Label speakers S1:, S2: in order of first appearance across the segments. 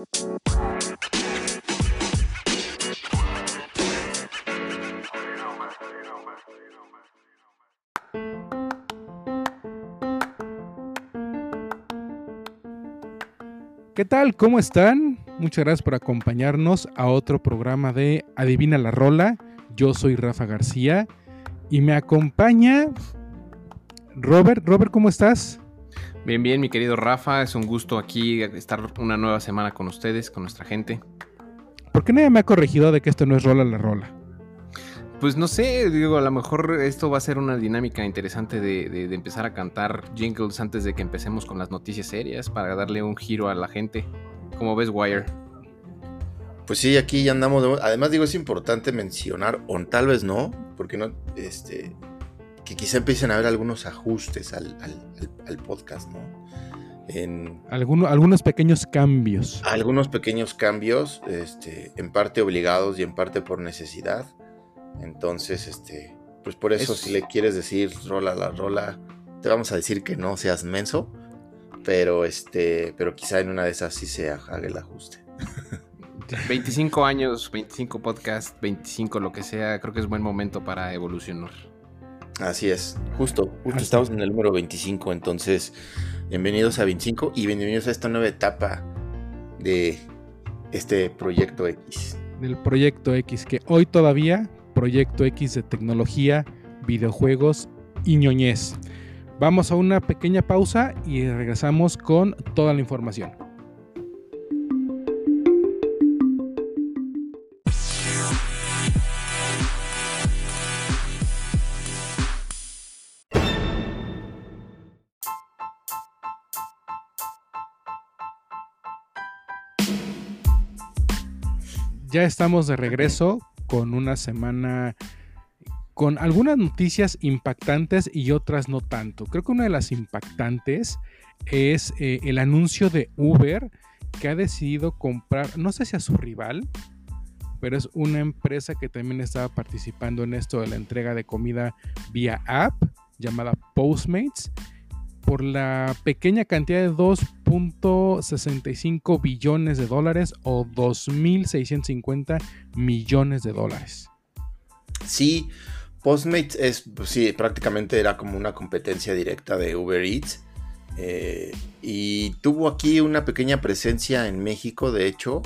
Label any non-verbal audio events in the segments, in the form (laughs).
S1: ¿Qué tal? ¿Cómo están? Muchas gracias por acompañarnos a otro programa de Adivina la Rola. Yo soy Rafa García y me acompaña Robert. Robert, ¿cómo estás?
S2: Bien, bien, mi querido Rafa. Es un gusto aquí estar una nueva semana con ustedes, con nuestra gente.
S1: ¿Por qué nadie me ha corregido de que esto no es Rola la Rola?
S2: Pues no sé, digo, a lo mejor esto va a ser una dinámica interesante de, empezar a cantar jingles antes de que empecemos con las noticias serias para darle un giro a la gente. ¿Cómo ves, Wire?
S3: Pues sí, aquí ya andamos. además, digo, es importante mencionar, o tal vez no, porque no, este, que quizá empiecen a haber algunos ajustes al, podcast, ¿no?
S1: En, algunos pequeños cambios.
S3: Algunos pequeños cambios, este, en parte obligados y en parte por necesidad. Entonces, este, pues por eso, si le quieres decir rola la rola, te vamos a decir que no seas menso, pero este, pero quizá en una de esas sí se haga el ajuste. (laughs)
S2: 25 años, 25 podcasts, 25 lo que sea, creo que es buen momento para evolucionar.
S3: Así es, justo, justo estamos en el número 25, entonces bienvenidos a 25 y bienvenidos a esta nueva etapa de este proyecto X.
S1: Del proyecto X, que hoy todavía Proyecto X de tecnología, videojuegos y ñoñez. Vamos a una pequeña pausa y regresamos con toda la información. Ya estamos de regreso con una semana con algunas noticias impactantes y otras no tanto. Creo que una de las impactantes es eh, el anuncio de Uber que ha decidido comprar, no sé si a su rival, pero es una empresa que también estaba participando en esto de la entrega de comida vía app llamada Postmates por la pequeña cantidad de 2.65 billones de dólares o 2.650 millones de dólares.
S3: Sí, Postmates es, pues sí, prácticamente era como una competencia directa de Uber Eats. Eh, y tuvo aquí una pequeña presencia en México, de hecho,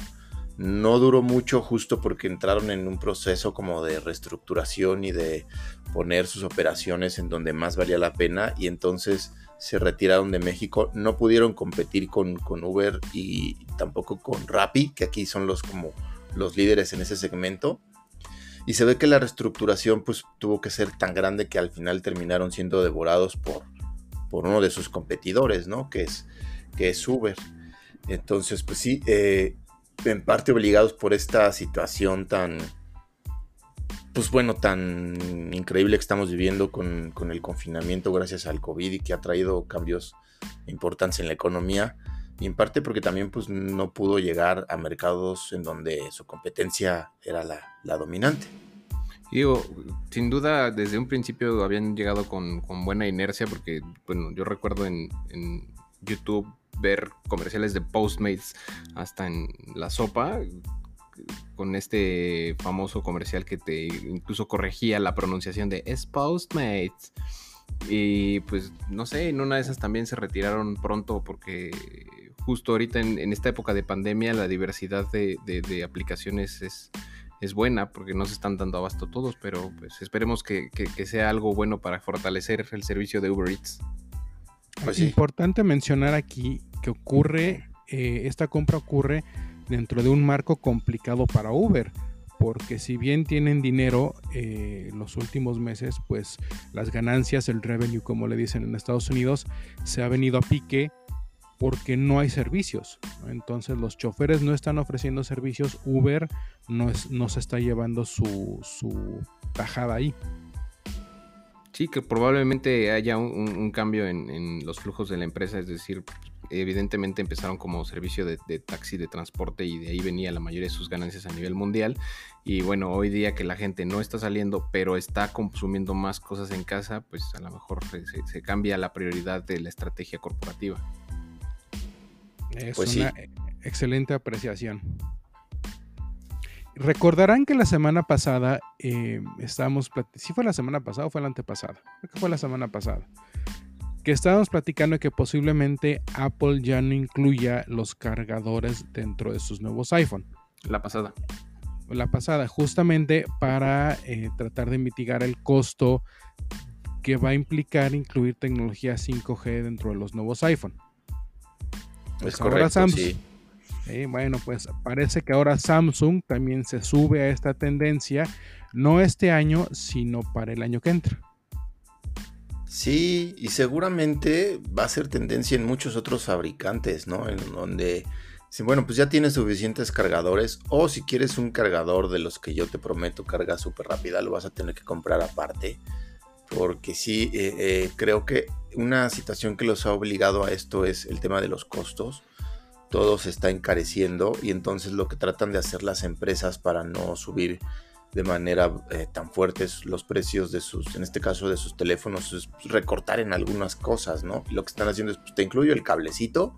S3: no duró mucho justo porque entraron en un proceso como de reestructuración y de poner sus operaciones en donde más valía la pena y entonces se retiraron de México, no pudieron competir con, Uber y tampoco con Rappi, que aquí son los como los líderes en ese segmento. Y se ve que la reestructuración pues tuvo que ser tan grande que al final terminaron siendo devorados por, por uno de sus competidores, ¿no? Que es, que es Uber. Entonces, pues sí, eh, en parte obligados por esta situación tan, pues bueno, tan increíble que estamos viviendo con, el confinamiento gracias al COVID y que ha traído cambios importantes en la economía. Y en parte porque también pues, no pudo llegar a mercados en donde su competencia era la, dominante.
S2: Digo, sin duda desde un principio habían llegado con, buena inercia porque, bueno, yo recuerdo en, en YouTube ver comerciales de Postmates hasta en la sopa con este famoso comercial que te incluso corregía la pronunciación de es Postmates. Y pues no sé, en una de esas también se retiraron pronto porque justo ahorita en, esta época de pandemia la diversidad de, aplicaciones es, es, buena porque no se están dando abasto todos, pero pues esperemos que, sea algo bueno para fortalecer el servicio de Uber Eats.
S1: Es pues importante mencionar aquí que ocurre, eh, esta compra ocurre dentro de un marco complicado para Uber, porque si bien tienen dinero eh, los últimos meses, pues las ganancias, el revenue, como le dicen en Estados Unidos, se ha venido a pique porque no hay servicios. Entonces los choferes no están ofreciendo servicios, Uber no, es, no se está llevando su, su tajada ahí.
S2: Sí, que probablemente haya un, cambio en, los flujos de la empresa, es decir, evidentemente empezaron como servicio de, taxi de transporte y de ahí venía la mayoría de sus ganancias a nivel mundial. Y bueno, hoy día que la gente no está saliendo, pero está consumiendo más cosas en casa, pues a lo mejor se, cambia la prioridad de la estrategia corporativa.
S1: Es, pues una, excelente apreciación. Recordarán que la semana pasada eh, estábamos, si fue la semana pasada o fue la antepasada, creo que fue la semana pasada, que estábamos platicando que posiblemente Apple ya no incluya los cargadores dentro de sus nuevos iPhone.
S2: La pasada.
S1: La pasada, justamente para eh, tratar de mitigar el costo que va a implicar incluir tecnología 5G dentro de los nuevos iPhone.
S3: Pues ahora Samsung,
S1: bueno, pues parece que ahora Samsung también se sube a esta tendencia, no este año, sino para el año que entra.
S3: Sí, y seguramente va a ser tendencia en muchos otros fabricantes, ¿no? En donde, bueno, pues ya tienes suficientes cargadores, o si quieres un cargador de los que yo te prometo carga súper rápida, lo vas a tener que comprar aparte. Porque sí, eh, eh, creo que una situación que los ha obligado a esto es el tema de los costos todo se está encareciendo y entonces lo que tratan de hacer las empresas para no subir de manera eh, tan fuertes los precios de sus, en este caso de sus teléfonos, es recortar en algunas cosas, ¿no? Lo que están haciendo es, pues, te incluyo el cablecito,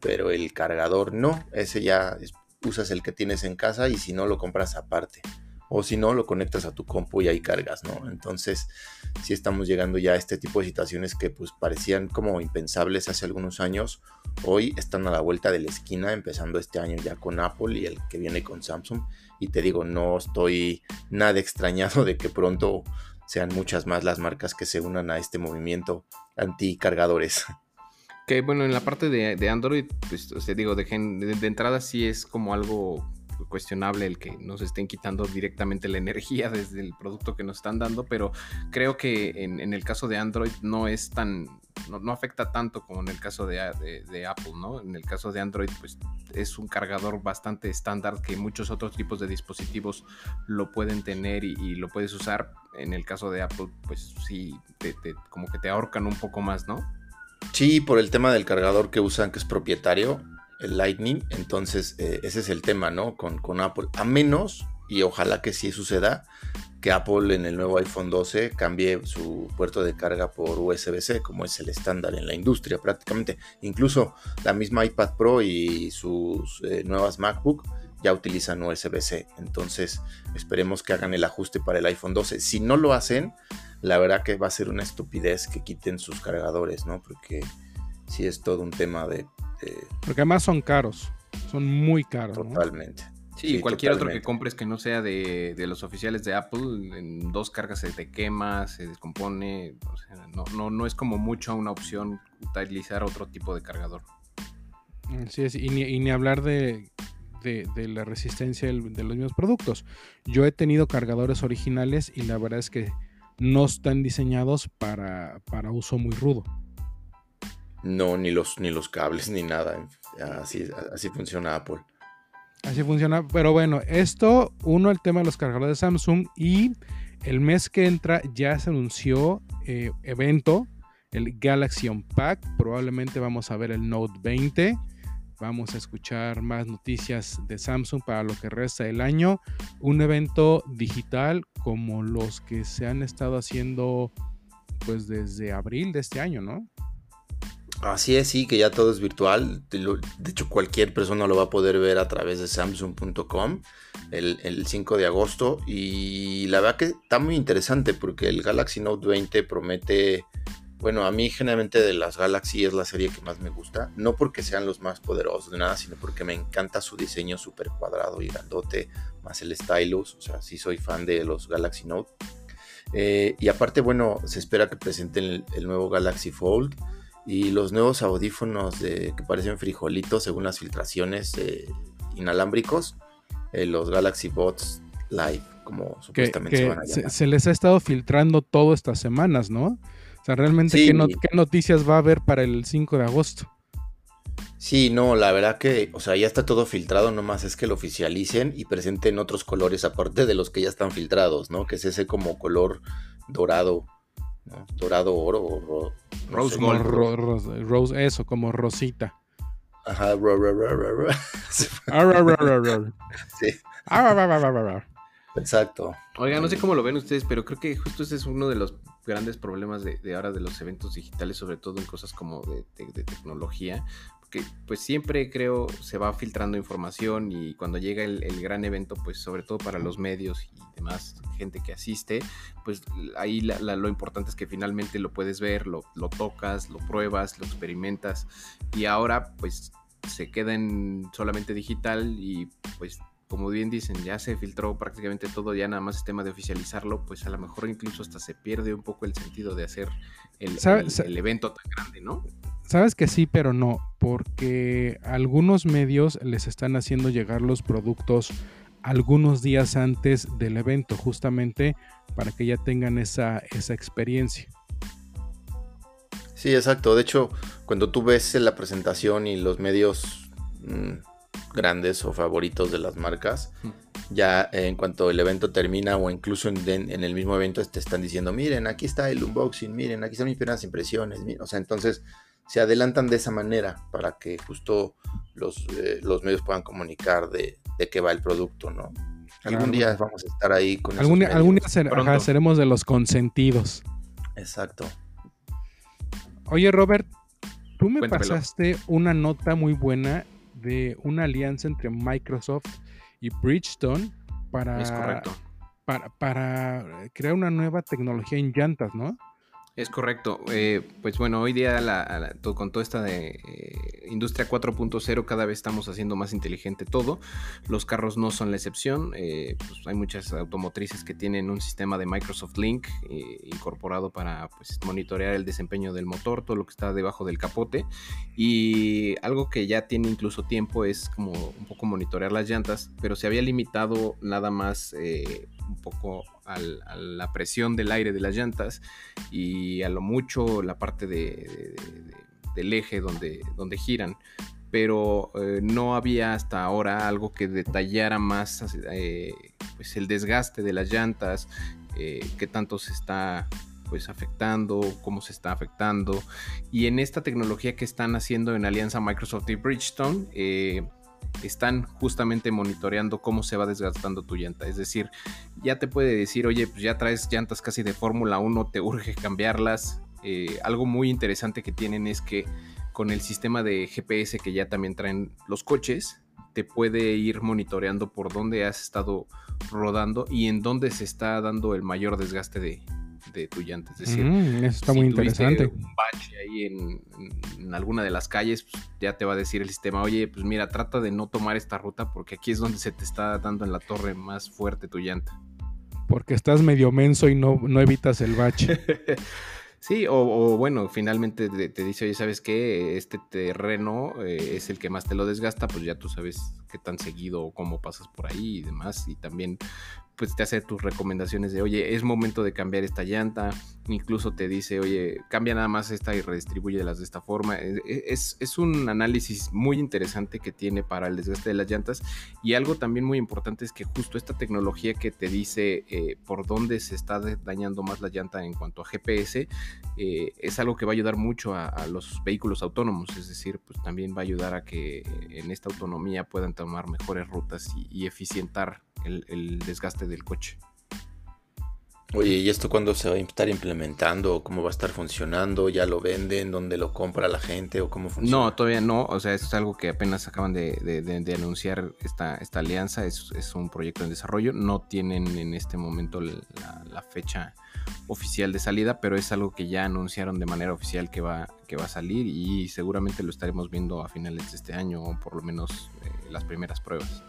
S3: pero el cargador no, ese ya usas el que tienes en casa y si no lo compras aparte o si no, lo conectas a tu compu y ahí cargas, ¿no? Entonces, sí estamos llegando ya a este tipo de situaciones que pues parecían como impensables hace algunos años, hoy están a la vuelta de la esquina, empezando este año ya con Apple y el que viene con Samsung, y te digo, no estoy nada extrañado de que pronto sean muchas más las marcas que se unan a este movimiento anti cargadores.
S2: Que bueno, en la parte de, Android, pues, o digo, de, de entrada sí es como algo cuestionable el que nos estén quitando directamente la energía (laughs) desde el producto que nos están dando, pero creo que en, el caso de Android no es tan, no, afecta tanto como en el caso de, Apple, ¿no? En el caso de Android, pues es un cargador bastante estándar que muchos otros tipos de dispositivos lo pueden tener y, lo puedes usar. En el caso de Apple, pues sí, como que te ahorcan un poco más, ¿no?
S3: Sí, por el tema del cargador que usan, que es propietario, el Lightning. Entonces, eh, ese es el tema, ¿no? Con, con, Apple. A menos, y ojalá que sí suceda, que Apple en el nuevo iPhone 12 cambie su puerto de carga por USB-C, como es el estándar en la industria prácticamente. Incluso la misma iPad Pro y sus eh, nuevas MacBook ya utilizan USB-C. Entonces, esperemos que hagan el ajuste para el iPhone 12. Si no lo hacen, la verdad que va a ser una estupidez que quiten sus cargadores, ¿no? Porque sí es todo un tema de
S1: porque además son caros, son muy caros.
S3: Totalmente.
S2: Sí, cualquier otro que compres que no sea de, los oficiales de Apple, en dos cargas se te quema, se descompone. no, no, es como mucho una opción utilizar otro tipo de cargador.
S1: Sí, y, ni, hablar de, la resistencia de los mismos productos. Yo he tenido cargadores originales y la verdad es que no están diseñados para, para uso muy rudo.
S3: No, ni los, ni los cables, ni nada. Así, así funciona Apple.
S1: Así funciona. Pero bueno, esto, uno, el tema de los cargadores de Samsung. Y el mes que entra ya se anunció eh, evento, el Galaxy Unpacked. Probablemente vamos a ver el Note 20. Vamos a escuchar más noticias de Samsung para lo que resta del año. Un evento digital como los que se han estado haciendo pues desde abril de este año, ¿no?
S3: Así es, sí, que ya todo es virtual. De hecho, cualquier persona lo va a poder ver a través de samsung.com el, 5 de agosto. Y la verdad que está muy interesante porque el Galaxy Note 20 promete, bueno, a mí generalmente de las Galaxy es la serie que más me gusta. No porque sean los más poderosos de nada, sino porque me encanta su diseño súper cuadrado y grandote, más el stylus. O sea, sí soy fan de los Galaxy Note. Eh, y aparte, bueno, se espera que presenten el nuevo Galaxy Fold y los nuevos audífonos de, que parecen frijolitos según las filtraciones eh, inalámbricos, eh, los Galaxy Bots Live, como supuestamente
S1: se van a llamar. Se, les ha estado filtrando todo estas semanas, ¿no? O sea, realmente, ¿qué, noticias va a haber para el 5 de agosto?
S3: Sí, no, la verdad que, o sea, ya está todo filtrado, nomás es que lo oficialicen y presenten otros colores aparte de los que ya están filtrados, ¿no? Que es ese como color dorado Dorado oro
S1: Rose Gold. rose, eso, como rosita.
S3: Ajá, (laughs)
S1: sí.
S3: Exacto.
S2: Oiga, no sé cómo lo ven ustedes, pero creo que justo ese es uno de los grandes problemas de, ahora de los eventos digitales, sobre todo en cosas como de, tecnología, que pues siempre creo se va filtrando información y cuando llega el, gran evento, pues sobre todo para los medios y demás gente que asiste, pues ahí lo importante es que finalmente lo puedes ver, lo, lo, tocas, lo pruebas, lo experimentas y ahora pues se queda en solamente digital y pues como bien dicen, ya se filtró prácticamente todo, ya nada más es tema de oficializarlo, pues a lo mejor incluso hasta se pierde un poco el sentido de hacer el, el evento tan grande, ¿no?
S1: Sabes que sí, pero no, porque algunos medios les están haciendo llegar los productos algunos días antes del evento, justamente para que ya tengan esa, esa experiencia.
S3: Sí, exacto. De hecho, cuando tú ves la presentación y los medios mm, grandes o favoritos de las marcas, ya en cuanto el evento termina o incluso en, en, el mismo evento te están diciendo, miren, aquí está el unboxing, miren, aquí están mis primeras impresiones. O sea, entonces se adelantan de esa manera para que justo los, eh, los medios puedan comunicar de, qué va el producto, ¿no? Algún día vamos a estar ahí con
S1: algún, algún día seremos de los consentidos.
S3: Exacto.
S1: Oye, Robert, tú me pasaste una nota muy buena de una alianza entre Microsoft y Bridgestone para, para, para crear una nueva tecnología en llantas, ¿no?
S2: Es correcto. Eh, pues bueno, hoy día con toda esta de, eh, industria 4.0 cada vez estamos haciendo más inteligente todo. Los carros no son la excepción. Eh, pues hay muchas automotrices que tienen un sistema de Microsoft Link incorporado para pues, monitorear el desempeño del motor, todo lo que está debajo del capote. Y algo que ya tiene incluso tiempo es como un poco monitorear las llantas, pero se había limitado nada más un poco a la presión del aire de las llantas y a lo mucho la parte de, del eje donde, donde giran. Pero eh, no había hasta ahora algo que detallara más eh, pues el desgaste de las llantas, eh, qué tanto se está pues afectando, cómo se está afectando. Y en esta tecnología que están haciendo en alianza Microsoft y Bridgestone, están justamente monitoreando cómo se va desgastando tu llanta. Es decir, ya te puede decir, oye, pues ya traes llantas casi de Fórmula 1, te urge cambiarlas. Eh, algo muy interesante que tienen es que con el sistema de GPS que ya también traen los coches, te puede ir monitoreando por dónde has estado rodando y en dónde se está dando el mayor desgaste de, de tu llanta. Es decir,
S1: mm, eso está muy interesante.
S2: Un bache ahí en, alguna de las calles, pues, ya te va a decir el sistema, oye, pues mira, trata de no tomar esta ruta porque aquí es donde se te está dando en la torre más fuerte tu llanta.
S1: Porque estás medio menso y no, no evitas el bache. (laughs)
S2: Sí, o, bueno, finalmente te, dice, oye, ¿sabes qué? Este terreno eh, es el que más te lo desgasta, pues ya tú sabes qué tan seguido o cómo pasas por ahí y demás. Y también pues te hace tus recomendaciones de, oye, es momento de cambiar esta llanta, incluso te dice, oye, cambia nada más esta y redistribuye las de esta forma. E, e, es, es, un análisis muy interesante que tiene para el desgaste de las llantas y algo también muy importante es que justo esta tecnología que te dice eh, por dónde se está dañando más la llanta en cuanto a GPS, eh, es algo que va a ayudar mucho a, los vehículos autónomos, es decir, pues también va a ayudar a que en esta autonomía puedan tomar mejores rutas y eficientar el, desgaste del coche.
S3: Oye, ¿y esto cuándo se va a estar implementando? ¿Cómo va a estar funcionando? ¿Ya lo venden? ¿Dónde lo compra la gente? ¿O cómo funciona?
S2: No, todavía no. O sea, esto es algo que apenas acaban de, anunciar esta, esta alianza. Es, es, un proyecto en desarrollo. No tienen en este momento la, fecha oficial de salida, pero es algo que ya anunciaron de manera oficial que va, que va a salir y seguramente lo estaremos viendo a finales de este año o por lo menos eh, las primeras pruebas.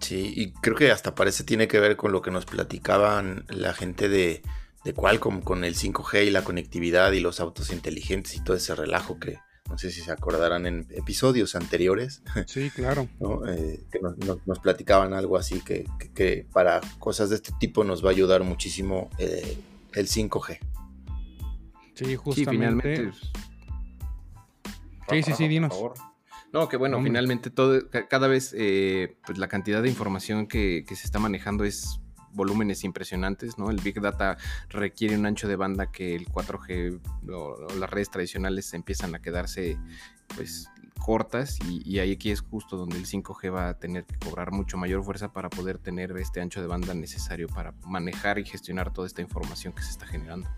S3: Sí, y creo que hasta parece tiene que ver con lo que nos platicaban la gente de, de Qualcomm con el 5G y la conectividad y los autos inteligentes y todo ese relajo que no sé si se acordarán en episodios anteriores. (laughs)
S1: Sí, claro.
S3: Eh, que nos, platicaban algo así que, que, para cosas de este tipo nos va a ayudar muchísimo eh, el 5G.
S1: Sí, justamente. Sí, sí, sí, dinos. Por favor.
S2: No, que bueno, finalmente todo, cada vez eh, pues la cantidad de información que, se está manejando es volúmenes impresionantes, ¿no? El Big Data requiere un ancho de banda que el 4G o, las redes tradicionales empiezan a quedarse pues cortas y, y, ahí aquí es justo donde el 5G va a tener que cobrar mucho mayor fuerza para poder tener este ancho de banda necesario para manejar y gestionar toda esta información que se está generando.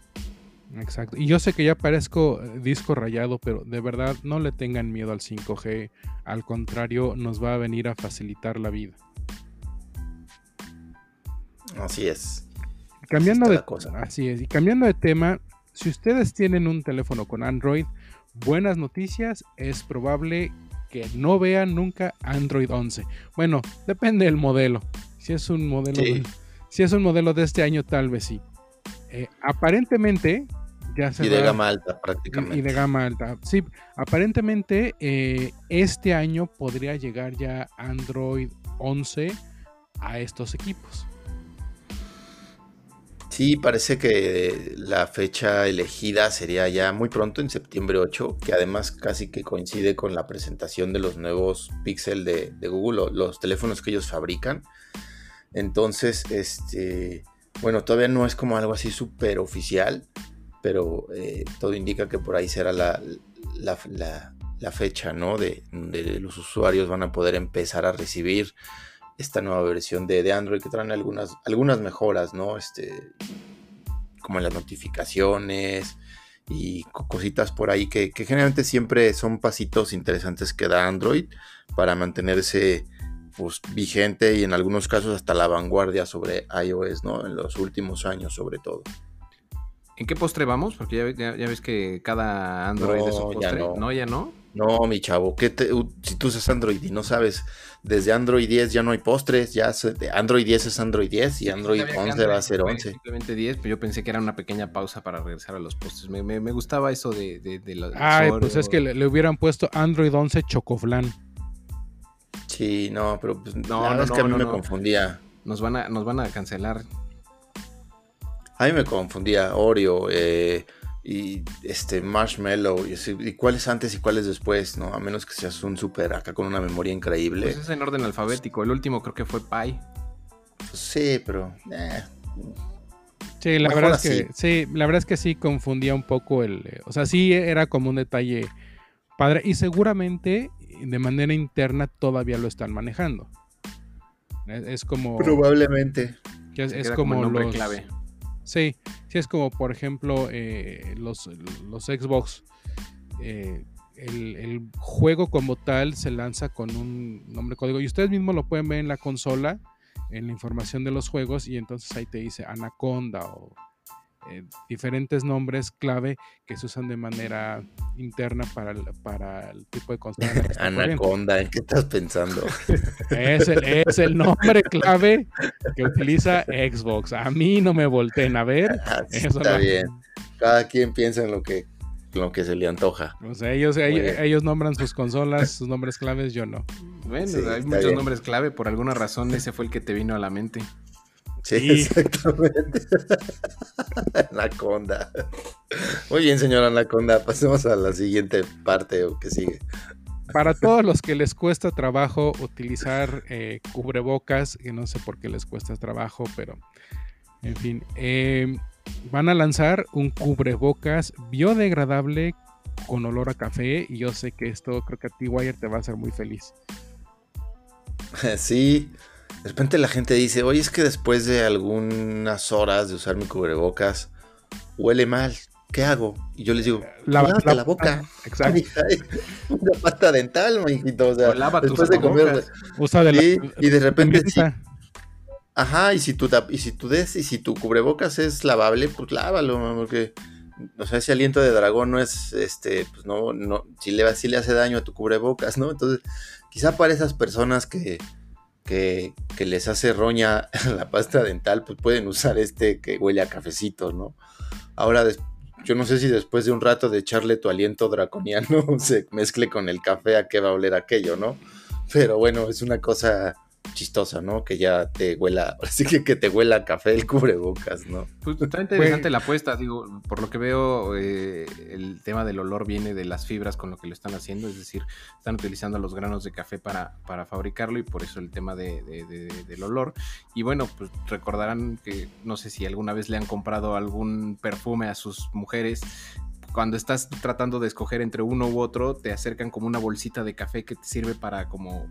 S1: Exacto. Y yo sé que ya parezco eh, disco rayado, pero de verdad no le tengan miedo al 5G. Al contrario, nos va a venir a facilitar la vida.
S3: Así es.
S1: Cambiando de cosa. Así es. Y cambiando de tema, si ustedes tienen un teléfono con Android, buenas noticias, es probable que no vean nunca Android 11. Bueno, depende del modelo. Si es un modelo, de, si es un modelo de este año, tal vez sí. Eh, aparentemente, ya se
S3: y de gama alta, prácticamente.
S1: Y de gama alta. Sí, aparentemente eh, este año podría llegar ya Android 11 a estos equipos.
S3: Sí, parece que la fecha elegida sería ya muy pronto, en septiembre 8, que además casi que coincide con la presentación de los nuevos Pixel de, Google, los teléfonos que ellos fabrican. Entonces, este, bueno, todavía no es como algo así súper oficial, pero eh, todo indica que por ahí será la, fecha, ¿no? De, de los usuarios van a poder empezar a recibir esta nueva versión de, Android que traen algunas, algunas mejoras, ¿no? Este, como las notificaciones y cositas por ahí que, generalmente siempre son pasitos interesantes que da Android para mantenerse pues, vigente y en algunos casos hasta la vanguardia sobre iOS, ¿no? En los últimos años sobre todo.
S2: ¿En qué postre vamos? Porque ya, ves que cada Android es un postre. no. no, ya no.
S3: No, mi chavo, ¿qué si tú usas Android y no sabes, desde Android 10 ya no hay postres, ya Android 10 es Android 10 y Android 11 va a ser 11.
S2: Simplemente 10, pero yo pensé que era una pequeña pausa para regresar a los postres. Me, me, gustaba eso de, de, de
S1: Ay, pues es que le, hubieran puesto Android 11 Chocoflan.
S3: Sí, no, pero pues, no, verdad es que a mí me confundía.
S2: Nos van a, nos van a cancelar.
S3: A mí me confundía Oreo, eh, y este Marshmallow y, cuáles antes y cuáles después, ¿no? A menos que seas un super acá con una memoria increíble.
S2: Pues es en orden alfabético. El último creo que fue Pi.
S3: Pues sí, pero. Eh.
S1: Sí, la verdad es que sí, la verdad es que sí confundía un poco el, o sea, sí era como un detalle padre y seguramente de manera interna todavía lo están manejando. Es, como
S3: probablemente
S1: es, como, los, clave. Sí, sí es como por ejemplo eh, los, los, Xbox. Eh, el, juego como tal se lanza con un nombre código y ustedes mismos lo pueden ver en la consola, en la información de los juegos y entonces ahí te dice Anaconda o eh, diferentes nombres clave que se usan de manera interna para el, para el tipo de consola. (laughs)
S3: Anaconda, ¿en qué estás pensando? (laughs)
S1: es, el, es el nombre clave que utiliza Xbox. A mí no me volteen a ver. (laughs)
S3: Ah, está bien. Cada quien piensa en lo que lo que se le antoja.
S1: O sea, ellos, ellos, nombran sus consolas, sus nombres claves, yo no.
S2: Bueno, hay muchos nombres clave, por alguna razón ese fue el que te vino a la mente.
S3: Sí, (laughs) exactamente. (laughs) Anaconda. Muy bien, señora Anaconda. Pasemos a la siguiente parte o que sigue.
S1: Para todos los que les cuesta trabajo utilizar eh, cubrebocas, que no sé por qué les cuesta trabajo, pero en fin, em, van a lanzar un cubrebocas biodegradable con olor a café y yo sé que esto creo que a ti Wire te va a hacer muy feliz. (laughs)
S3: Sí, de repente la gente dice, oye, es que después de algunas horas de usar mi cubrebocas, huele mal. ¿Qué hago? Y yo les digo, lávate la, boca. Exacto. (laughs) Una pasta dental, mijito. O sea, después de comer. Usa de y de repente sí. Ajá, y si tu y si tu des, y si tu cubrebocas es lavable, pues lávalo, porque o sea, ese aliento de dragón no es este, pues no, no, si le, si le hace daño a tu cubrebocas, ¿no? Entonces, quizá para esas personas que, que, les hace roña (laughs) la pasta dental, pues pueden usar este que huele a cafecito, ¿no? Ahora, yo no sé si después de un rato de echarle tu aliento draconiano (laughs) se mezcle con el café a qué va a oler aquello, ¿no? Pero bueno, es una cosa chistosa, ¿no? Que ya te huela, (laughs) así que que te huela café el cubrebocas, ¿no?
S2: Pues está interesante la apuesta, digo, por lo que veo, eh, el tema del olor viene de las fibras con lo que lo están haciendo, es decir, están utilizando los granos de café para, para fabricarlo y por eso el tema de, del olor. Y bueno, pues recordarán que no sé si alguna vez le han comprado algún perfume a sus mujeres cuando estás tratando de escoger entre uno u otro, te acercan como una bolsita de café que te sirve para como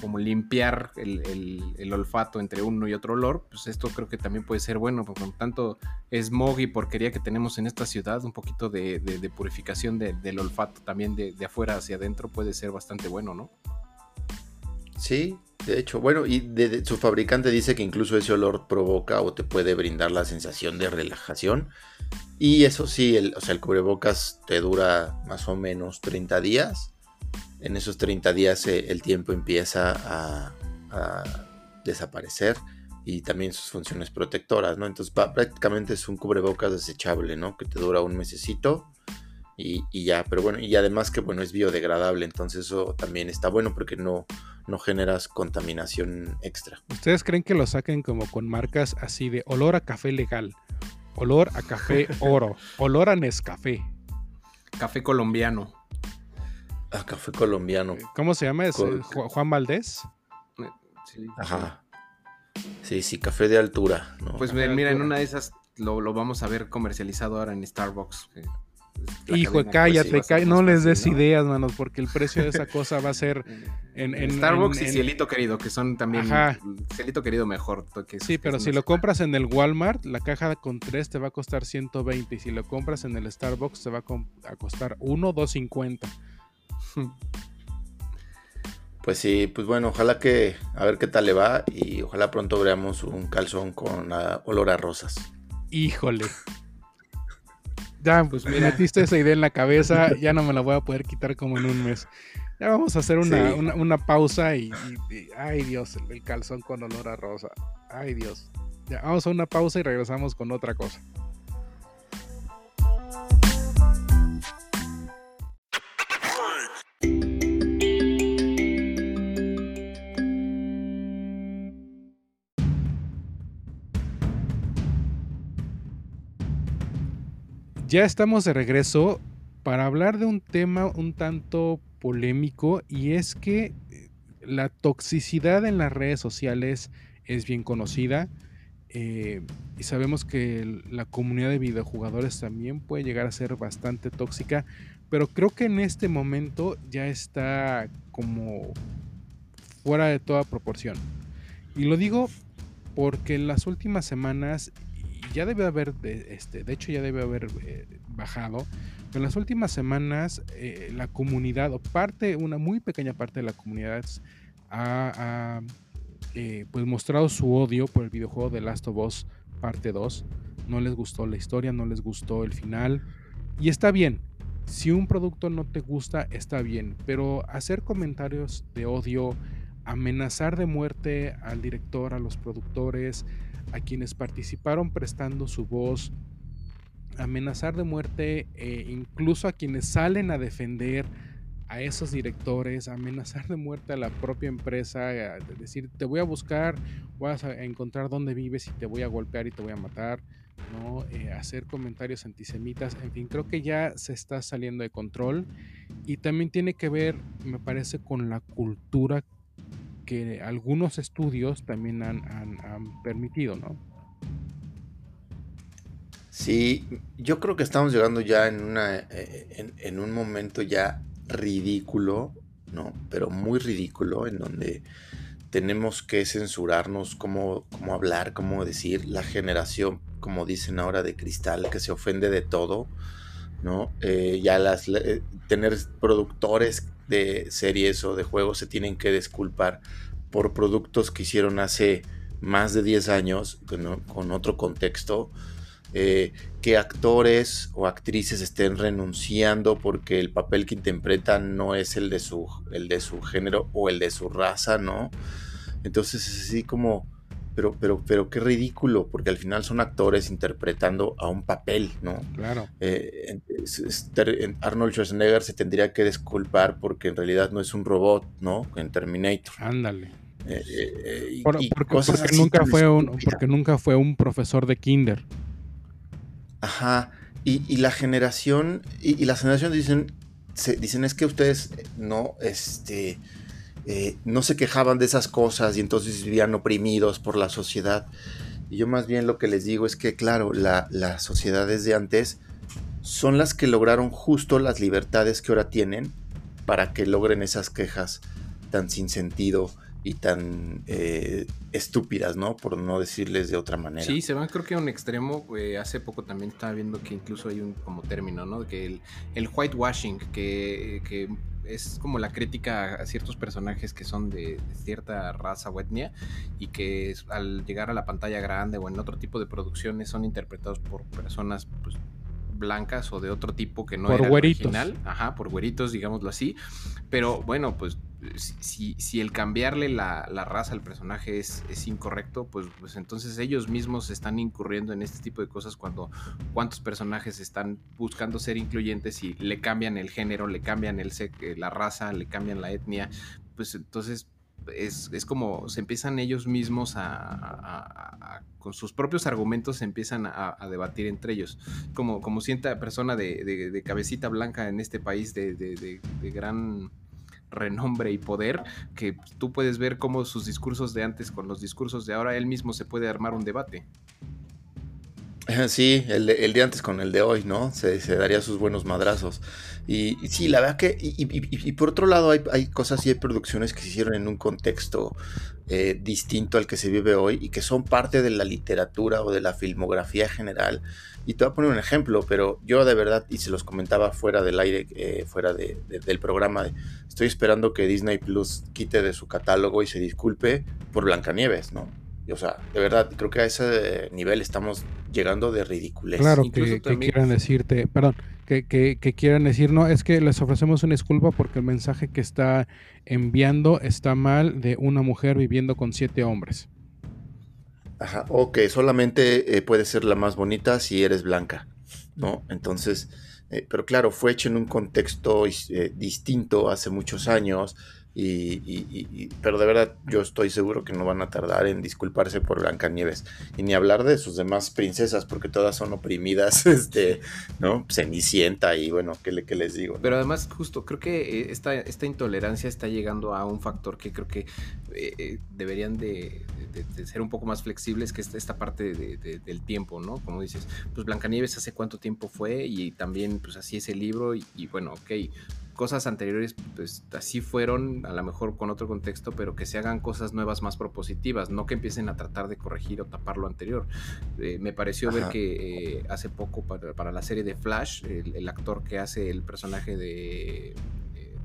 S2: como limpiar el, olfato entre uno y otro olor, pues esto creo que también puede ser bueno, porque con tanto smog y porquería que tenemos en esta ciudad, un poquito de, purificación del olfato también de, afuera hacia adentro puede ser bastante bueno, ¿no?
S3: Sí, de hecho, bueno, y su fabricante dice que incluso ese olor provoca o te puede brindar la sensación de relajación. Y eso sí, el, o sea, el cubrebocas te dura más o menos 30 días en esos 30 días eh, el tiempo empieza a, desaparecer y también sus funciones protectoras, ¿no? Entonces prácticamente es un cubrebocas desechable, ¿no? Que te dura un mesecito y, ya, pero bueno, y además que bueno, es biodegradable, entonces eso también está bueno porque no, no generas contaminación extra.
S1: ¿Ustedes creen que lo saquen como con marcas así de olor a café legal, olor a café (laughs) oro, olor a Nescafé?
S2: Café colombiano.
S3: Ah, café colombiano. Eh,
S1: ¿Cómo se llama? ¿Es eh, Juan Valdés?
S3: Sí. Ajá. Sí, sí, café de altura.
S2: Pues mira, en una de esas lo, vamos a ver comercializado ahora en Starbucks.
S1: Hijo, cállate, no les des ideas, manos, porque el precio de esa (laughs) cosa va a ser
S2: en, Starbucks y Cielito Querido, que son también Cielito Querido mejor.
S1: sí, pero si lo compras en el Walmart, la caja con 3 te va a costar 120 y si lo compras en el Starbucks te va a, a costar 1, 250. (laughs)
S3: Pues sí, pues bueno, ojalá que a ver qué tal le va y ojalá pronto veamos un calzón con olor a rosas.
S1: Híjole. (laughs) Ya, pues me metiste esa idea en la cabeza, ya no me la voy a poder quitar como en un mes. Ya vamos a hacer una, pausa y, ay Dios, el, el, calzón con olor a rosa. Ay Dios. Ya, vamos a una pausa y regresamos con otra cosa. Ya estamos de regreso para hablar de un tema un tanto polémico y es que eh, la toxicidad en las redes sociales es bien conocida eh, y sabemos que la comunidad de videojugadores también puede llegar a ser bastante tóxica, pero creo que en este momento ya está como fuera de toda proporción. Y lo digo porque en las últimas semanas ya debe haber, este, de hecho ya debe haber eh, bajado, pero en las últimas semanas eh, la comunidad, o parte, una muy pequeña parte de la comunidad ha, eh, pues mostrado su odio por el videojuego de Last of Us parte 2. No les gustó la historia, no les gustó el final. Y está bien, si un producto no te gusta, está bien, pero hacer comentarios de odio, amenazar de muerte al director, a los productores, a quienes participaron prestando su voz, amenazar de muerte e incluso a quienes salen a defender a esos directores, amenazar de muerte a la propia empresa, decir te voy a buscar, vas a encontrar dónde vives y te voy a golpear y te voy a matar, ¿no? Eh, hacer comentarios antisemitas, en fin, creo que ya se está saliendo de control y también tiene que ver, me parece, con la cultura que algunos estudios también han, permitido, ¿no?
S3: Sí, yo creo que estamos llegando ya en, una, eh, en, un momento ya ridículo, ¿no? Pero muy ridículo, en donde tenemos que censurarnos cómo, cómo hablar, cómo decir, la generación, como dicen ahora, de cristal, que se ofende de todo, ¿no? Eh, ya las, eh, tener productores de series o de juegos se tienen que disculpar por productos que hicieron hace más de 10 años con, otro contexto. Eh, que actores o actrices estén renunciando porque el papel que interpretan no es el de su, el de su género o el de su raza, ¿no? Entonces es así como, pero, pero, pero qué ridículo, porque al final son actores interpretando a un papel, ¿no?
S1: Claro.
S3: Eh, Arnold Schwarzenegger se tendría que disculpar porque en realidad no es un robot, ¿no? En Terminator.
S1: Ándale. Eh, eh, porque, nunca fue un, porque nunca fue un profesor de kinder.
S3: Ajá. Y, la generación, y, la generación dicen, dicen es que ustedes no, este, eh, no se quejaban de esas cosas y entonces vivían oprimidos por la sociedad. Y yo más bien lo que les digo es que, claro, las sociedades de antes son las que lograron justo las libertades que ahora tienen para que logren esas quejas tan sin sentido y tan eh, estúpidas, ¿no? Por no decirles de otra manera.
S2: Sí, se van creo que a un extremo. hace poco también estaba viendo que incluso hay un como término, ¿no? Que el, el whitewashing, que es como la crítica a ciertos personajes que son de, cierta raza o etnia y que al llegar a la pantalla grande o en otro tipo de producciones son interpretados por personas pues, blancas o de otro tipo que no
S1: por
S2: era
S1: original.
S2: Ajá, por güeritos, digámoslo así. Pero bueno, pues si, el cambiarle la, raza al personaje es, incorrecto, pues, pues, entonces ellos mismos están incurriendo en este tipo de cosas cuando cuántos personajes están buscando ser incluyentes y le cambian el género, le cambian el, la raza, le cambian la etnia, pues entonces es, como se empiezan ellos mismos a, con sus propios argumentos se empiezan a, debatir entre ellos. Como, como persona de, cabecita blanca en este país de, gran renombre y poder, que tú puedes ver cómo sus discursos de antes con los discursos de ahora, él mismo se puede armar un debate.
S3: Sí, el de, el de antes con el de hoy, ¿no? Se, se daría sus buenos madrazos. Y, sí, la verdad que, y, por otro lado hay, hay, cosas y hay producciones que se hicieron en un contexto eh, distinto al que se vive hoy y que son parte de la literatura o de la filmografía general. Y te voy a poner un ejemplo, pero yo de verdad, y se los comentaba fuera del aire, eh, fuera de, del programa, estoy esperando que Disney Plus quite de su catálogo y se disculpe por Blancanieves, ¿no? O sea, de verdad, creo que a ese nivel estamos llegando de ridiculez.
S1: Claro, que, quieran decirte, perdón, que, que, quieran decir, no, es que les ofrecemos una disculpa porque el mensaje que está enviando está mal de una mujer viviendo con siete hombres.
S3: Ajá, o que solamente eh, puede ser la más bonita si eres blanca, ¿no? Entonces, eh, pero claro, fue hecho en un contexto eh, distinto hace muchos años y, pero de verdad, yo estoy seguro que no van a tardar en disculparse por Blancanieves. Y ni hablar de sus demás princesas, porque todas son oprimidas, (laughs) este, ¿no? Cenicienta y bueno, ¿qué, le, les digo?
S2: Pero además, justo, creo que eh, esta, esta intolerancia está llegando a un factor que creo que eh, eh, deberían de, ser un poco más flexibles, que esta, esta parte del tiempo, ¿no? Como dices, pues Blancanieves hace cuánto tiempo fue y también, pues así es el libro y, y bueno, ok cosas anteriores pues así fueron, a lo mejor con otro contexto, pero que se hagan cosas nuevas más propositivas, no que empiecen a tratar de corregir o tapar lo anterior. Eh, me pareció ver que eh, hace poco para, la serie de Flash, el, actor que hace el personaje de,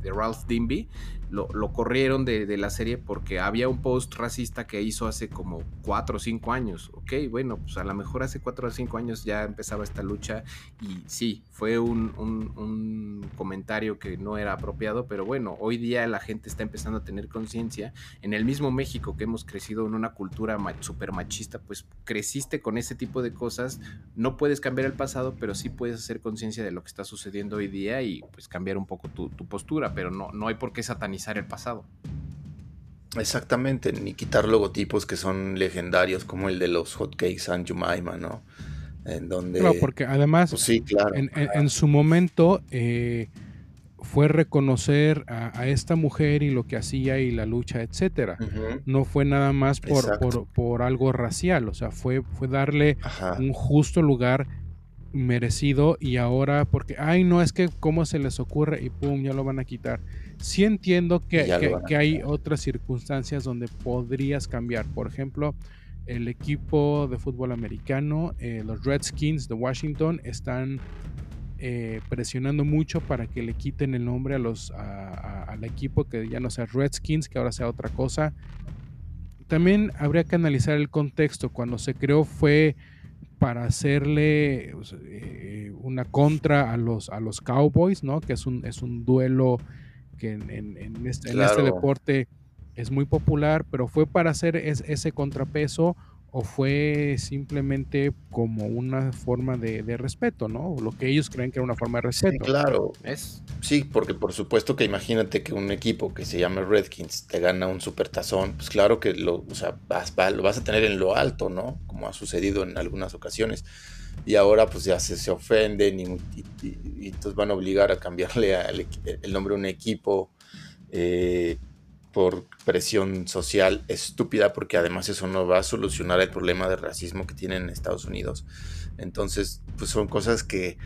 S2: de Ralph Dimby, lo, corrieron de, la serie porque había un post racista que hizo hace como 4 o 5 años. Ok, bueno, pues a lo mejor hace 4 o 5 años ya empezaba esta lucha y sí, fue un, comentario que no era apropiado, pero bueno, hoy día la gente está empezando a tener conciencia. En el mismo México que hemos crecido en una cultura super machista, pues creciste con ese tipo de cosas. No puedes cambiar el pasado, pero sí puedes hacer conciencia de lo que está sucediendo hoy día y pues cambiar un poco tu, tu postura, pero no, no hay por qué satanizar el pasado.
S3: Exactamente, ni quitar logotipos que son legendarios como el de los hotcakes San Jumaima, ¿no? En donde...
S1: Claro, porque además pues sí, claro. en, su momento eh, fue reconocer a, esta mujer y lo que hacía y la lucha, etcétera. No fue nada más por, por, algo racial, o sea, fue, fue darle un justo lugar merecido y ahora porque, ay, no, es que cómo se les ocurre y pum, ya lo van a quitar. Sí entiendo que, hay otras circunstancias donde podrías cambiar. Por ejemplo, el equipo de fútbol americano, eh, los Redskins de Washington, están eh, presionando mucho para que le quiten el nombre a los, al equipo, que ya no sea Redskins, que ahora sea otra cosa. También habría que analizar el contexto. Cuando se creó fue para hacerle eh, una contra a los, a los Cowboys, ¿no? Que es un, es un duelo que en, este, este, deporte es muy popular, pero fue para hacer ese contrapeso o fue simplemente como una forma de, respeto, ¿no? Lo que ellos creen que era una forma de respeto.
S3: Sí, claro. Es, sí, porque por supuesto que imagínate que un equipo que se llama Redskins te gana un supertazón, pues claro que lo, o sea, vas, lo vas a tener en lo alto, ¿no? Como ha sucedido en algunas ocasiones. Y ahora pues ya se, se ofenden y, entonces van a obligar a cambiarle el nombre a un equipo. Eh, por presión social estúpida, porque además eso no va a solucionar el problema de racismo que tienen en Estados Unidos. Entonces, pues son cosas que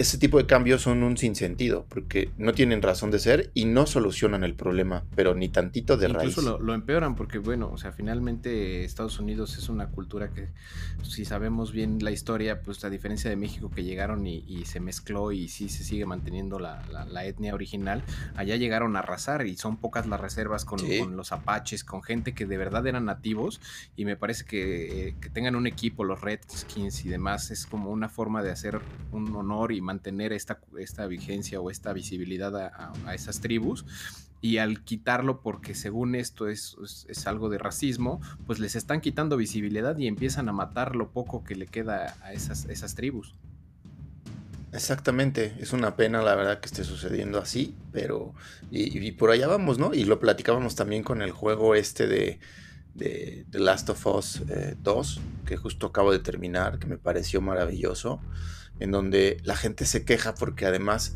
S3: ese tipo de cambios son un sinsentido, porque no tienen razón de ser y no solucionan el problema, pero ni tantito de raíz.
S2: Incluso lo, empeoran, porque bueno, o sea, finalmente Estados Unidos es una cultura que, si sabemos bien la historia, pues a diferencia de México que llegaron y, se mezcló y sí se sigue manteniendo la, etnia original, allá llegaron a arrasar y son pocas las reservas con, los apaches, con gente que de verdad eran nativos y me parece que, eh, que tengan un equipo, los Redskins y demás, es como una forma de hacer un honor y mantener esta, esta vigencia o esta visibilidad a, esas tribus y al quitarlo porque según esto es, es, algo de racismo, pues les están quitando visibilidad y empiezan a matar lo poco que le queda a esas, esas tribus.
S3: Exactamente, es una pena la verdad que esté sucediendo así, pero y, por allá vamos, ¿no? Y lo platicábamos también con el juego este de, de The Last of Us 2, eh, que justo acabo de terminar, que me pareció maravilloso en donde la gente se queja porque además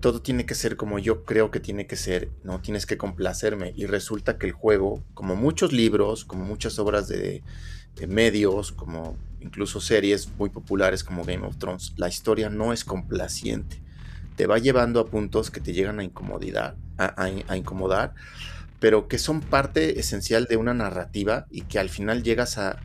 S3: todo tiene que ser como yo creo que tiene que ser, no tienes que complacerme. Y resulta que el juego, como muchos libros, como muchas obras de, medios, como incluso series muy populares como Game of Thrones, la historia no es complaciente. Te va llevando a puntos que te llegan a, incomodidad, a incomodar, pero que son parte esencial de una narrativa y que al final llegas a,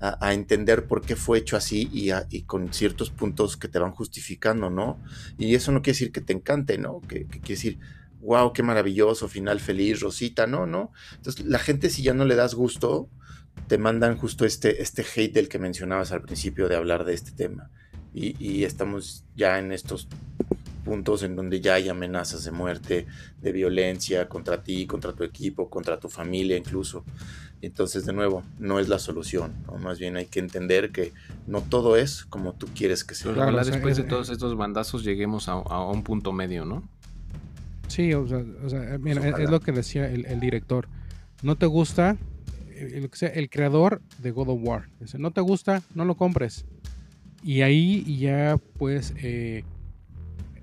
S3: a, entender por qué fue hecho así y, con ciertos puntos que te van justificando, ¿no? Y eso no quiere decir que te encante, ¿no? Que, quiere decir, wow, qué maravilloso, final feliz, Rosita, no, no. Entonces, la gente, si ya no le das gusto, te mandan justo este, este hate del que mencionabas al principio de hablar de este tema. Y, y estamos ya en estos puntos en donde ya hay amenazas de muerte, de violencia contra ti, contra tu equipo, contra tu familia incluso. Entonces, de nuevo, no es la solución, más bien hay que entender que no todo es como tú quieres que sea.
S2: Claro, después de todos estos bandazos lleguemos a, un punto medio, ¿no?
S1: Sí, o sea, mira, es, lo que decía el, director. No te gusta, el, el creador de God of War. Dice, no te gusta, no lo compres. Y ahí ya puedes eh,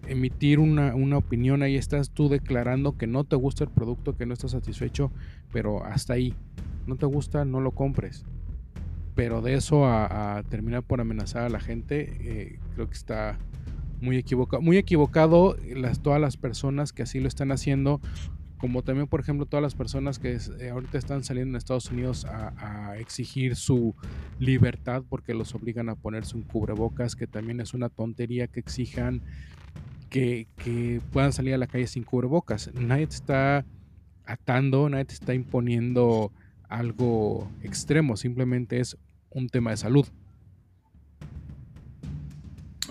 S1: emitir una, una, opinión, ahí estás tú declarando que no te gusta el producto, que no estás satisfecho, pero hasta ahí no te gusta, no lo compres. Pero de eso a, terminar por amenazar a la gente, eh, creo que está muy equivocado. Muy equivocado todas las personas que así lo están haciendo, como también, por ejemplo, todas las personas que eh, ahorita están saliendo en Estados Unidos a, exigir su libertad porque los obligan a ponerse un cubrebocas, que también es una tontería que exijan que, que puedan salir a la calle sin cubrebocas. Nadie te está atando, nadie te está imponiendo algo extremo, simplemente es un tema de salud.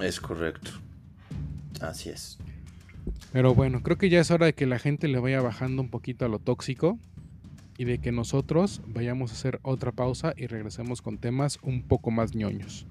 S3: Es correcto. Así es.
S1: Pero bueno, creo que ya es hora de que la gente le vaya bajando un poquito a lo tóxico y de que nosotros vayamos a hacer otra pausa y regresemos con temas un poco más ñoños.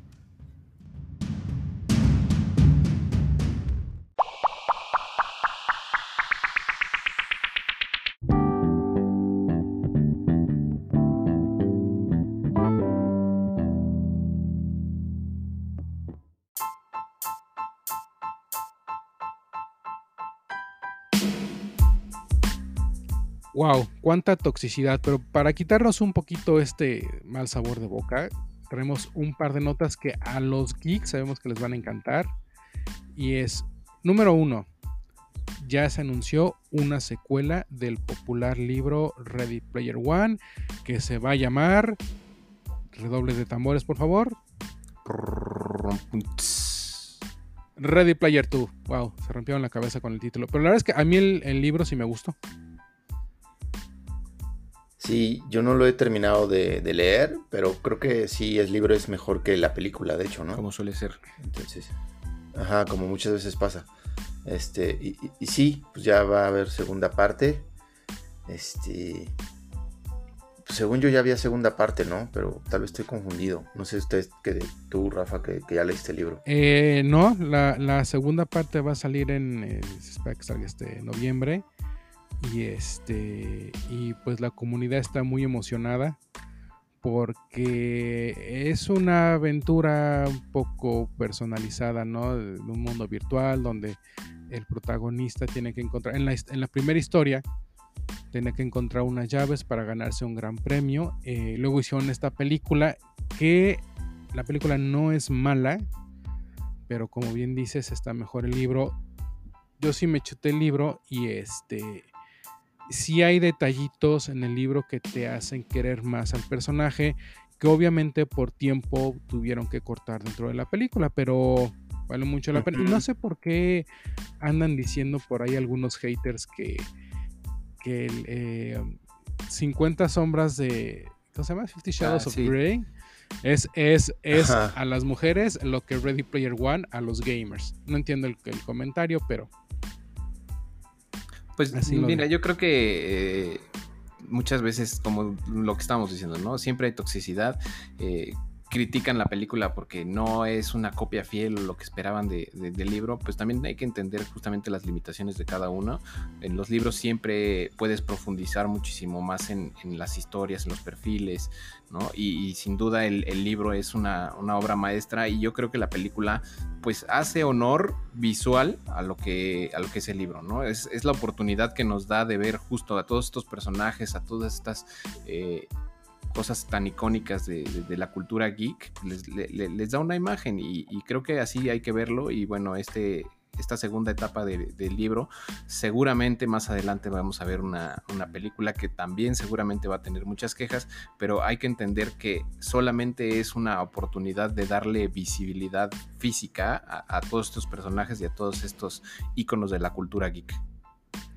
S1: Wow, cuánta toxicidad. Pero para quitarnos un poquito este mal sabor de boca, tenemos un par de notas que a los geeks sabemos que les van a encantar. Y es, número uno, ya se anunció una secuela del popular libro Ready Player One que se va a llamar. Redoble de tambores, por favor. Ready Player 2. Wow, se rompieron la cabeza con el título. Pero la verdad es que a mí el libro sí me gustó.
S3: Sí, yo no lo he terminado de, leer, pero creo que sí, el libro es mejor que la película, de hecho, ¿no?
S2: Como suele ser.
S3: Entonces, ajá, como muchas veces pasa. Este, y, sí, pues ya va a haber segunda parte. Este, pues según yo ya había segunda parte, ¿no? Pero tal vez estoy confundido. No sé usted, que tú, Rafa, que, ya leíste el libro.
S1: Eh, no, la, segunda parte va a salir en, eh, este noviembre y este y pues la comunidad está muy emocionada porque es una aventura un poco personalizada, ¿no? De un mundo virtual donde el protagonista tiene que encontrar, en la, en la primera historia, tiene que encontrar unas llaves para ganarse un gran premio. Eh, luego hicieron esta película que la película no es mala, pero como bien dices, está mejor el libro. Yo sí me chuté el libro y este sí hay detallitos en el libro que te hacen querer más al personaje, que obviamente por tiempo tuvieron que cortar dentro de la película, pero vale mucho la pena. Y no sé por qué andan diciendo por ahí algunos haters que, que 50 eh, sombras de. ¿Cómo se llama? Fifty Shadows ah, of Grey. Es, es, es a las mujeres lo que Ready Player One a los gamers. No entiendo el, comentario, pero.
S2: Pues mira, yo creo que eh, muchas veces, como lo que estábamos diciendo, ¿no? Siempre hay toxicidad. Eh, critican la película porque no es una copia fiel o lo que esperaban de, del libro, pues también hay que entender justamente las limitaciones de cada uno. En los libros siempre puedes profundizar muchísimo más en, las historias, en los perfiles, ¿no? Y, sin duda el, libro es una, obra maestra y yo creo que la película pues hace honor visual a lo que, a lo que es el libro, ¿no? Es, la oportunidad que nos da de ver justo a todos estos personajes, a todas estas... Eh, cosas tan icónicas de, la cultura geek, les, da una imagen y, creo que así hay que verlo y bueno, este, esta segunda etapa del libro, seguramente más adelante vamos a ver una, película que también seguramente va a tener muchas quejas, pero hay que entender que solamente es una oportunidad de darle visibilidad física a todos estos personajes y a todos estos iconos de la cultura geek.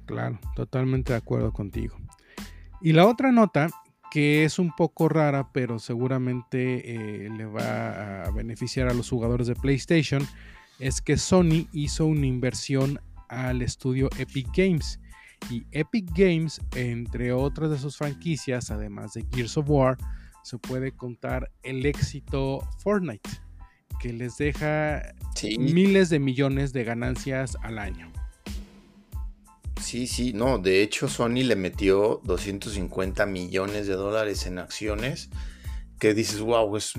S1: Claro, totalmente de acuerdo contigo. Y la otra nota que es un poco rara, pero seguramente eh, le va a beneficiar a los jugadores de PlayStation, es que Sony hizo una inversión al estudio Epic Games. Y Epic Games, entre otras de sus franquicias, además de Gears of War, se puede contar el éxito Fortnite, que les deja miles de millones de ganancias al año.
S3: Sí, sí, no, de hecho Sony le metió 250 millones de dólares en acciones, que dices, wow, es,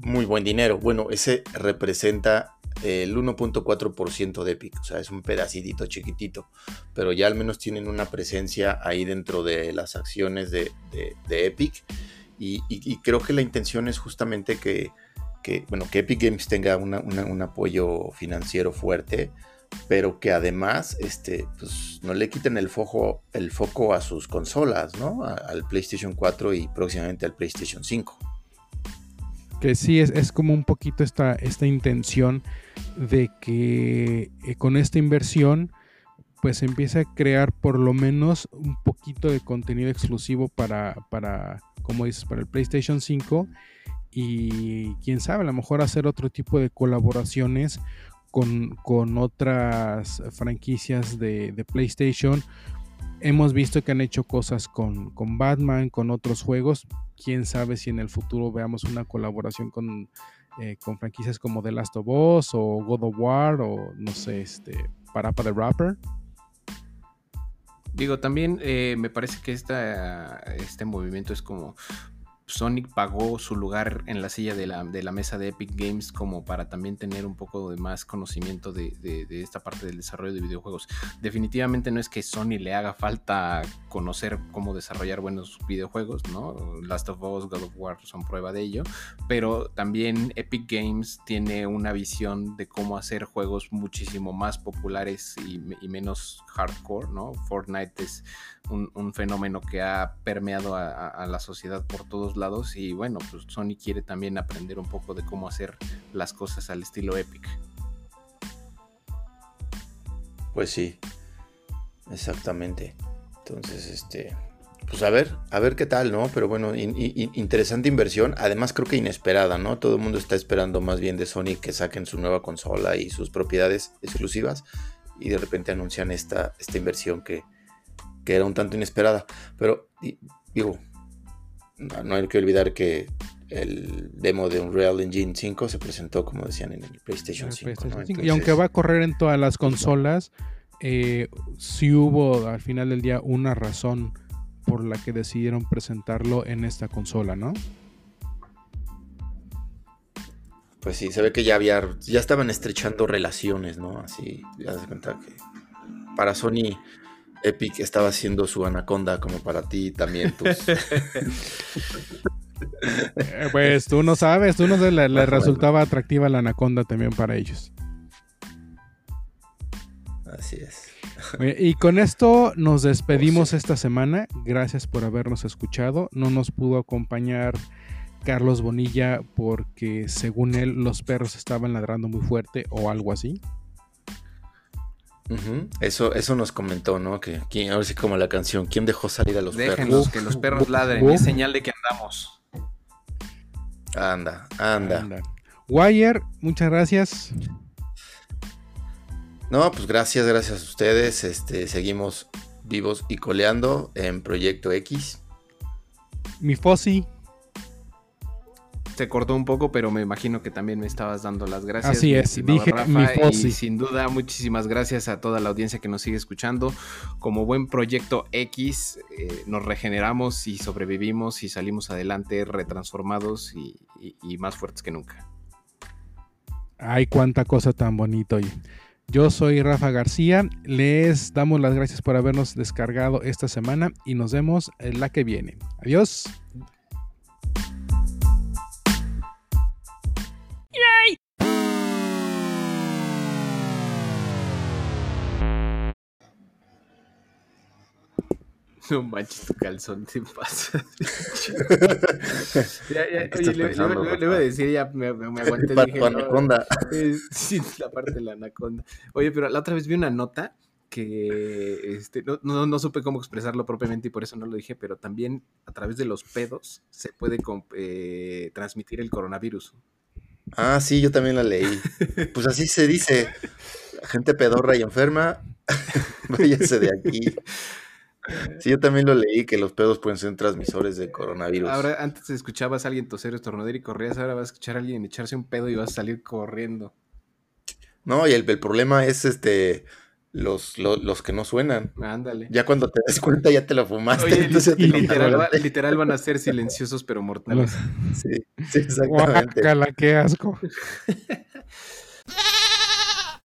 S3: muy buen dinero. Bueno, ese representa el 1.4% de Epic, o sea, es un pedacito chiquitito, pero ya al menos tienen una presencia ahí dentro de las acciones de, Epic y, creo que la intención es justamente que, bueno, que Epic Games tenga un apoyo financiero fuerte pero que además este, pues, no le quiten el foco, el foco a sus consolas, ¿no? al PlayStation 4 y próximamente al PlayStation 5.
S1: Que sí, es, como un poquito esta, esta intención de que eh, con esta inversión pues empiece a crear por lo menos un poquito de contenido exclusivo para, para, como dices, para el PlayStation 5 y quién sabe, a lo mejor hacer otro tipo de colaboraciones con, otras franquicias de, PlayStation. Hemos visto que han hecho cosas con, Batman, con otros juegos. Quién sabe si en el futuro veamos una colaboración con, eh, con franquicias como The Last of Us o God of War o no sé, este, Parapa the Rapper.
S2: Digo, también eh, me parece que este movimiento es como Sonic pagó su lugar en la silla de la, mesa de Epic Games como para también tener un poco de más conocimiento de, esta parte del desarrollo de videojuegos. Definitivamente no es que Sony le haga falta conocer cómo desarrollar buenos videojuegos, ¿no? Last of Us, God of War son prueba de ello, pero también Epic Games tiene una visión de cómo hacer juegos muchísimo más populares y, menos hardcore, ¿no? Fortnite es un, fenómeno que ha permeado a, a la sociedad por todos lados y bueno, pues Sony quiere también aprender un poco de cómo hacer las cosas al estilo Epic.
S3: Pues sí, exactamente. Entonces, este, pues a ver, a ver qué tal, ¿no? Pero bueno, interesante inversión, además creo que inesperada, ¿no? Todo el mundo está esperando más bien de Sony que saquen su nueva consola y sus propiedades exclusivas y de repente anuncian esta, esta inversión que, que era un tanto inesperada. Pero digo, no hay que olvidar que el demo de Unreal Engine 5 se presentó, como decían, en el PlayStation, 5,
S1: Y aunque va a correr en todas las consolas, eh, sí hubo al final del día una razón por la que decidieron presentarlo en esta consola, ¿no?
S3: Pues sí, se ve que ya había, ya estaban estrechando relaciones, ¿no? Así, ya se cuenta que para Sony Epic estaba haciendo su anaconda como para ti también. (laughs)
S1: Eh, pues tú no sabes, tú no sé, le, resultaba atractiva la anaconda también para ellos.
S3: Así es.
S1: Y con esto nos despedimos esta semana. Gracias por habernos escuchado. No nos pudo acompañar Carlos Bonilla porque según él los perros estaban ladrando muy fuerte o algo así.
S3: Eso, eso nos comentó, ¿no? Que ahora sí como la canción, ¿quién dejó salir a los
S2: Déjenos
S3: perros?
S2: que los perros ladren, es señal de que andamos.
S3: Anda, anda. anda.
S1: Wire, muchas gracias.
S3: No, pues gracias, gracias a ustedes. Este, seguimos vivos y coleando en Proyecto X.
S1: Mi Fossi.
S2: Se cortó un poco, pero me imagino que también me estabas dando las gracias.
S1: Así es, dije mi Fossi.
S2: Y sin duda, muchísimas gracias a toda la audiencia que nos sigue escuchando. Como buen Proyecto X, eh, nos regeneramos y sobrevivimos y salimos adelante retransformados y, más fuertes que nunca.
S1: Ay, cuánta cosa tan bonita, oye. Yo soy Rafa García, les damos las gracias por habernos descargado esta semana y nos vemos en la que viene. Adiós.
S2: Manches tu calzón, te pasa. (laughs) ya, ya, oye, le, le, iba a decir, ya me, me aguanté.
S3: La dije, anaconda.
S2: sí, la parte de la anaconda. Oye, pero la otra vez vi una nota que este, no, no, no, supe cómo expresarlo propiamente y por eso no lo dije, pero también a través de los pedos se puede eh, transmitir el coronavirus.
S3: Ah, sí, yo también la leí. Pues así se dice. La gente pedorra y enferma, (laughs) váyase de aquí. (laughs) Sí, yo también lo leí, que los pedos pueden ser transmisores de coronavirus.
S2: Ahora, antes escuchabas a alguien toser, estornudar y corrías, ahora vas a escuchar a alguien echarse un pedo y vas a salir corriendo.
S3: No, y el, el problema es este los, los, que no suenan.
S2: Ándale.
S3: Ya cuando te des cuenta ya te lo fumaste.
S2: entonces literal, literal, van a ser (laughs) silenciosos pero mortales.
S3: Sí, sí exactamente.
S1: Guácala, qué asco. (laughs)